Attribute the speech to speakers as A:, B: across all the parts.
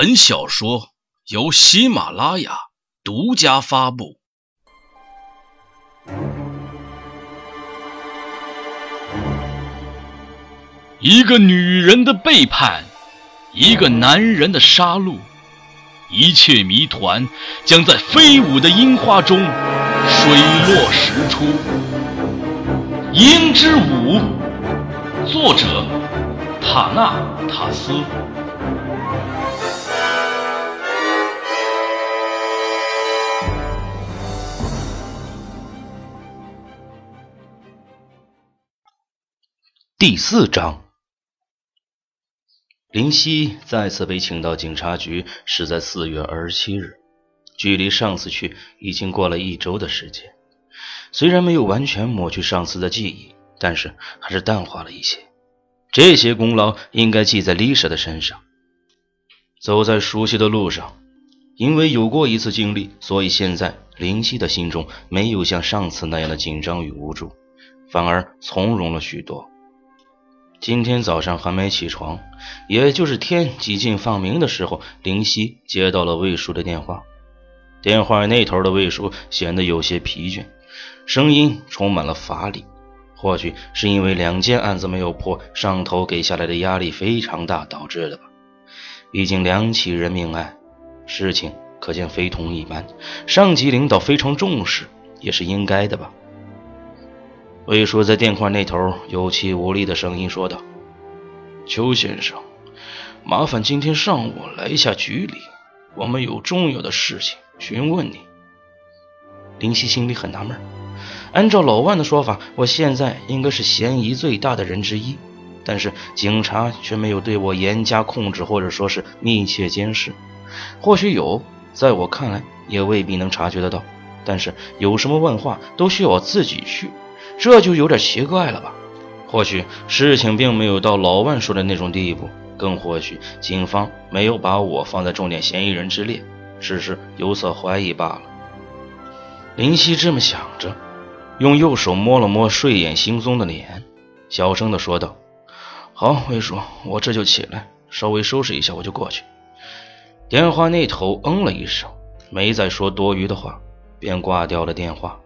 A: 本小说由喜马拉雅独家发布。一个女人的背叛，一个男人的杀戮，一切谜团将在飞舞的樱花中水落石出。《樱之舞》，作者塔纳塔斯。
B: 第四章，林夕再次被请到警察局是在四月二十七日，距离上次去已经过了一周的时间。虽然没有完全抹去上次的记忆，但是还是淡化了一些。这些功劳应该记在丽莎的身上。走在熟悉的路上，因为有过一次经历，所以现在林夕的心中没有像上次那样的紧张与无助，反而从容了许多。今天早上还没起床，也就是天几近放明的时候，林夕接到了魏叔的电话。电话那头的魏叔显得有些疲倦，声音充满了乏力。或许是因为两件案子没有破，上头给下来的压力非常大导致的吧。毕竟两起人命案，事情可见非同一般，上级领导非常重视，也是应该的吧。魏叔在电话那头有气无力的声音说道：“邱先生，麻烦今天上午来一下局里，我们有重要的事情询问你。”林夕心里很纳闷，按照老万的说法，我现在应该是嫌疑最大的人之一，但是警察却没有对我严加控制，或者说是密切监视。或许有，在我看来也未必能察觉得到。但是有什么问话都需要我自己去。这就有点奇怪了吧？或许事情并没有到老万说的那种地步，更或许警方没有把我放在重点嫌疑人之列，只是有所怀疑罢了。林夕这么想着，用右手摸了摸睡眼惺忪的脸，小声的说道：“好，魏叔，我这就起来，稍微收拾一下，我就过去。”电话那头嗯了一声，没再说多余的话，便挂掉了电话。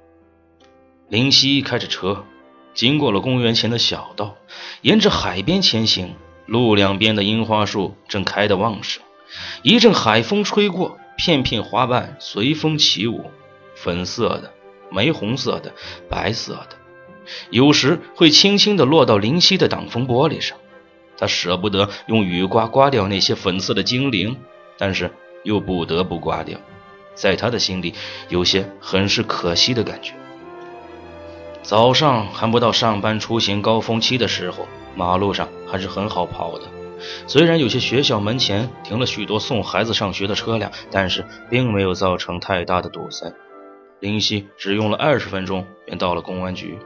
B: 林夕开着车，经过了公园前的小道，沿着海边前行。路两边的樱花树正开得旺盛，一阵海风吹过，片片花瓣随风起舞，粉色的、玫红色的、白色的，有时会轻轻地落到林夕的挡风玻璃上。他舍不得用雨刮刮掉那些粉色的精灵，但是又不得不刮掉，在他的心里有些很是可惜的感觉。早上还不到上班出行高峰期的时候，马路上还是很好跑的。虽然有些学校门前停了许多送孩子上学的车辆，但是并没有造成太大的堵塞。林夕只用了二十分钟便到了公安局。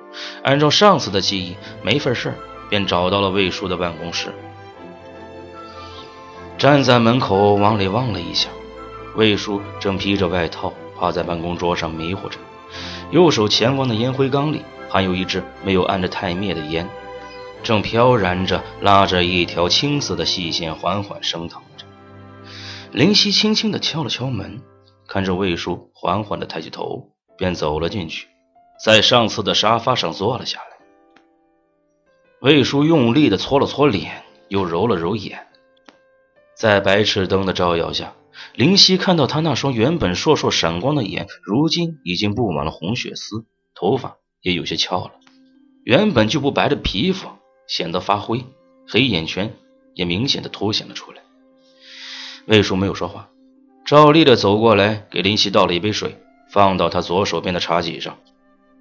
B: 按照上次的记忆，没份事便找到了魏叔的办公室。站在门口往里望了一下，魏叔正披着外套趴在办公桌上迷糊着。右手前方的烟灰缸里还有一支没有按着太灭的烟，正飘然着，拉着一条青色的细线，缓缓升腾着。林夕轻轻地敲了敲门，看着魏叔缓缓地抬起头，便走了进去，在上次的沙发上坐了下来。魏叔用力地搓了搓脸，又揉了揉眼，在白炽灯的照耀下。林夕看到他那双原本烁烁闪光的眼，如今已经布满了红血丝，头发也有些翘了，原本就不白的皮肤显得发灰，黑眼圈也明显的凸显了出来。魏叔没有说话，照例的走过来给林夕倒了一杯水，放到他左手边的茶几上，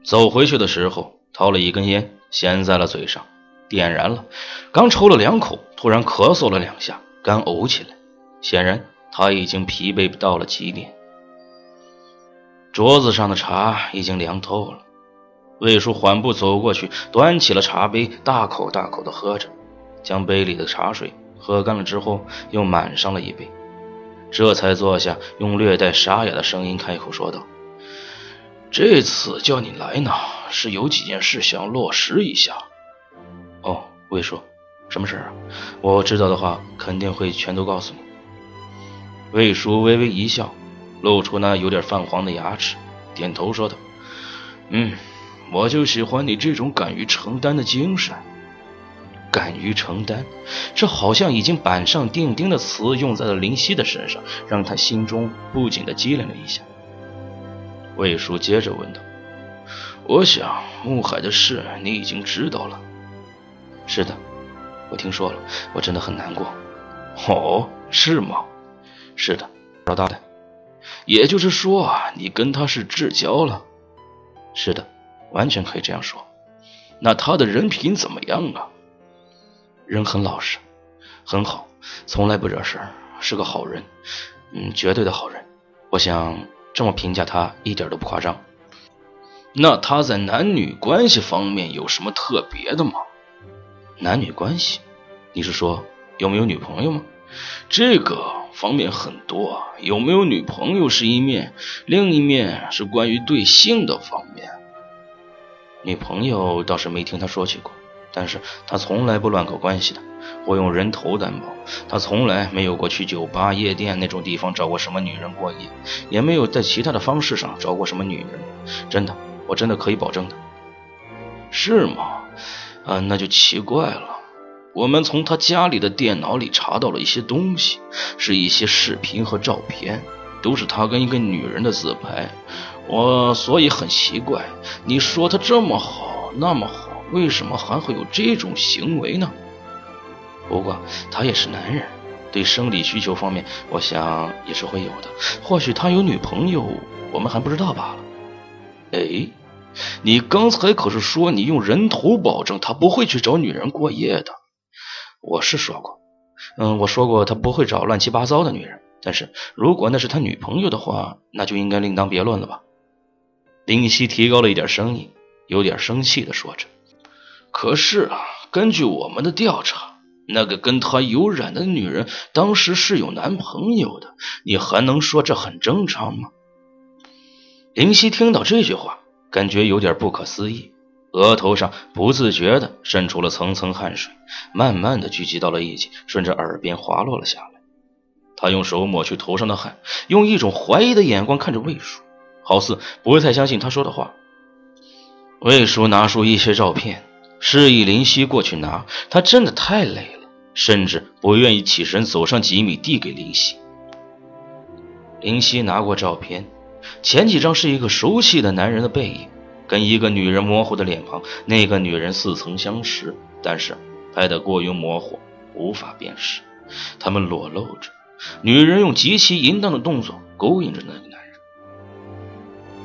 B: 走回去的时候掏了一根烟，衔在了嘴上，点燃了，刚抽了两口，突然咳嗽了两下，干呕起来，显然。他已经疲惫到了极点，桌子上的茶已经凉透了。魏叔缓步走过去，端起了茶杯，大口大口的喝着，将杯里的茶水喝干了之后，又满上了一杯，这才坐下，用略带沙哑的声音开口说道：“这次叫你来呢，是有几件事想落实一下。”“哦，魏叔，什么事啊？我知道的话，肯定会全都告诉你。”魏叔微微一笑，露出那有点泛黄的牙齿，点头说道：“嗯，我就喜欢你这种敢于承担的精神。敢于承担，这好像已经板上钉钉的词用在了林夕的身上，让他心中不禁的机灵了一下。”魏叔接着问道：“我想穆海的事你已经知道了。”“是的，我听说了，我真的很难过。”“
A: 哦，是吗？”
B: 是的，老大的，
A: 也就是说，你跟他是至交了。
B: 是的，完全可以这样说。
A: 那他的人品怎么样啊？
B: 人很老实，很好，从来不惹事儿，是个好人，嗯，绝对的好人。我想这么评价他一点都不夸张。
A: 那他在男女关系方面有什么特别的吗？
B: 男女关系？你是说有没有女朋友吗？
A: 这个。方面很多，有没有女朋友是一面，另一面是关于对性的方面。
B: 女朋友倒是没听他说起过，但是他从来不乱搞关系的。我用人头担保，他从来没有过去酒吧、夜店那种地方找过什么女人过夜，也没有在其他的方式上找过什么女人。真的，我真的可以保证的。
A: 是吗？啊，那就奇怪了。我们从他家里的电脑里查到了一些东西，是一些视频和照片，都是他跟一个女人的自拍。我所以很奇怪，你说他这么好，那么好，为什么还会有这种行为呢？
B: 不过他也是男人，对生理需求方面，我想也是会有的。或许他有女朋友，我们还不知道罢了。
A: 哎，你刚才可是说你用人头保证他不会去找女人过夜的。
B: 我是说过，嗯，我说过他不会找乱七八糟的女人。但是如果那是他女朋友的话，那就应该另当别论了吧？
A: 林夕提高了一点声音，有点生气的说着：“可是啊，根据我们的调查，那个跟他有染的女人当时是有男朋友的，你还能说这很正常吗？”
B: 林夕听到这句话，感觉有点不可思议。额头上不自觉地渗出了层层汗水，慢慢地聚集到了一起，顺着耳边滑落了下来。他用手抹去头上的汗，用一种怀疑的眼光看着魏叔，好似不太相信他说的话。魏叔拿出一些照片，示意林夕过去拿。他真的太累了，甚至不愿意起身走上几米递给林夕。林夕拿过照片，前几张是一个熟悉的男人的背影。跟一个女人模糊的脸庞，那个女人似曾相识，但是拍得过于模糊，无法辨识。他们裸露着，女人用极其淫荡的动作勾引着那个男人。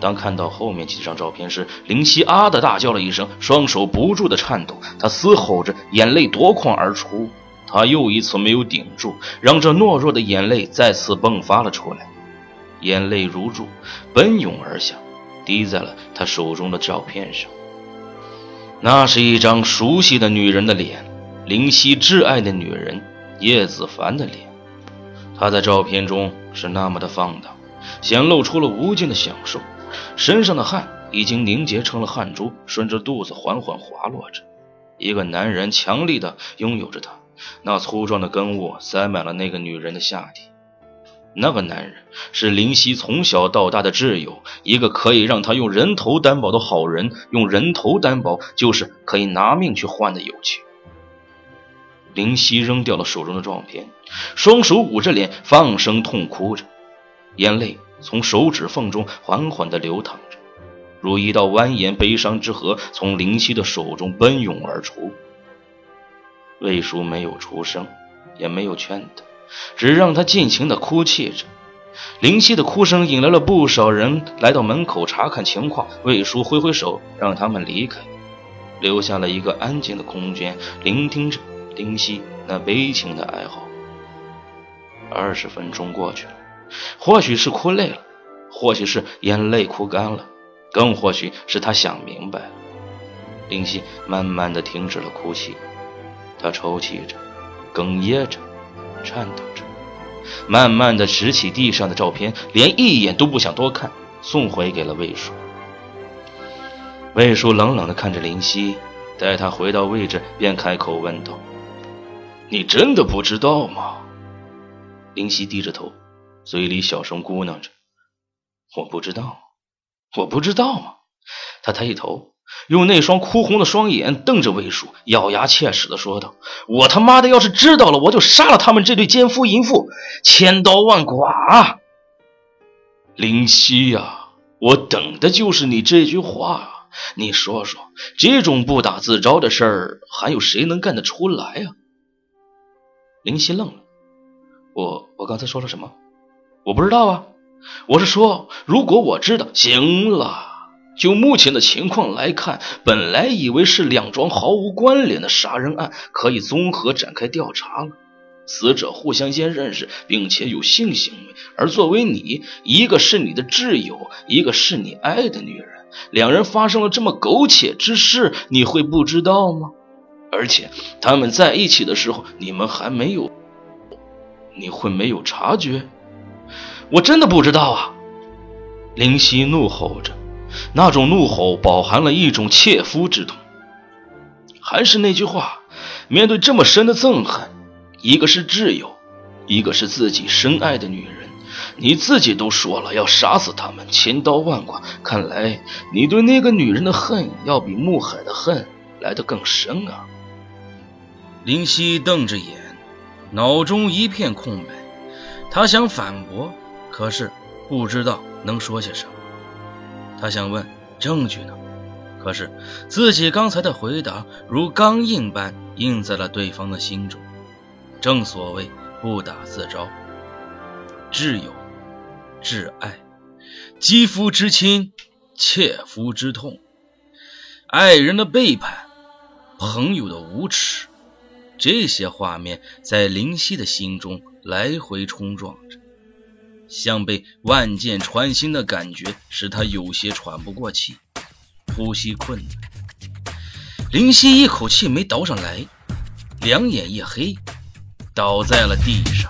B: 当看到后面几张照片时，林夕啊的大叫了一声，双手不住的颤抖，她嘶吼着，眼泪夺眶而出。她又一次没有顶住，让这懦弱的眼泪再次迸发了出来，眼泪如注，奔涌而下。滴在了他手中的照片上，那是一张熟悉的女人的脸，林夕挚爱的女人叶子凡的脸。她在照片中是那么的放荡，显露出了无尽的享受，身上的汗已经凝结成了汗珠，顺着肚子缓缓滑落着。一个男人强力的拥有着她，那粗壮的根物塞满了那个女人的下体。那个男人是林夕从小到大的挚友，一个可以让他用人头担保的好人。用人头担保，就是可以拿命去换的友情。林夕扔掉了手中的照片，双手捂着脸，放声痛哭着，眼泪从手指缝中缓缓地流淌着，如一道蜿蜒悲伤之河，从林夕的手中奔涌而出。魏叔没有出声，也没有劝他。只让他尽情的哭泣着，林夕的哭声引来了不少人来到门口查看情况。魏叔挥挥手，让他们离开，留下了一个安静的空间，聆听着林夕那悲情的哀嚎。二十分钟过去了，或许是哭累了，或许是眼泪哭干了，更或许是他想明白了。林夕慢慢的停止了哭泣，他抽泣着，哽咽着。颤抖着，慢慢的拾起地上的照片，连一眼都不想多看，送回给了魏叔。魏叔冷冷的看着林夕，待他回到位置，便开口问道：“
A: 你真的不知道吗？”
B: 林夕低着头，嘴里小声咕囔着：“我不知道，我不知道吗？”他抬起头，用那双哭红的双眼瞪着魏叔，咬牙切齿的说道：“我他妈的要是知道了，我就杀了他们这对奸夫淫妇，千刀万剐！”林夕呀，我等的就是你这句话。你说说，这种不打自招的事儿，还有谁能干得出来呀？林夕愣了，我我刚才说了什么？我不知道啊。我是说，如果我知道，行了。就目前的情况来看，本来以为是两桩毫无关联的杀人案，可以综合展开调查了。死者互相间认识，并且有性行为，而作为你，一个是你的挚友，一个是你爱的女人，两人发生了这么苟且之事，你会不知道吗？而且他们在一起的时候，你们还没有，你会没有察觉？我真的不知道啊！林夕怒吼着，那种怒吼饱含了一种切肤之痛。还是那句话，面对这么深的憎恨，一个是挚友，一个是自己深爱的女人，你自己都说了要杀死他们，千刀万剐。看来你对那个女人的恨，要比穆海的恨来得更深啊！
A: 林夕瞪着眼，脑中一片空白，他想反驳。可是不知道能说些什么，他想问证据呢，可是自己刚才的回答如钢印般印在了对方的心中。正所谓不打自招，挚友、挚爱、肌肤之亲、切肤之痛，爱人的背叛，朋友的无耻，这些画面在林夕的心中来回冲撞着。像被万箭穿心的感觉，使他有些喘不过气，呼吸困难。林夕一口气没倒上来，两眼一黑，倒在了地上。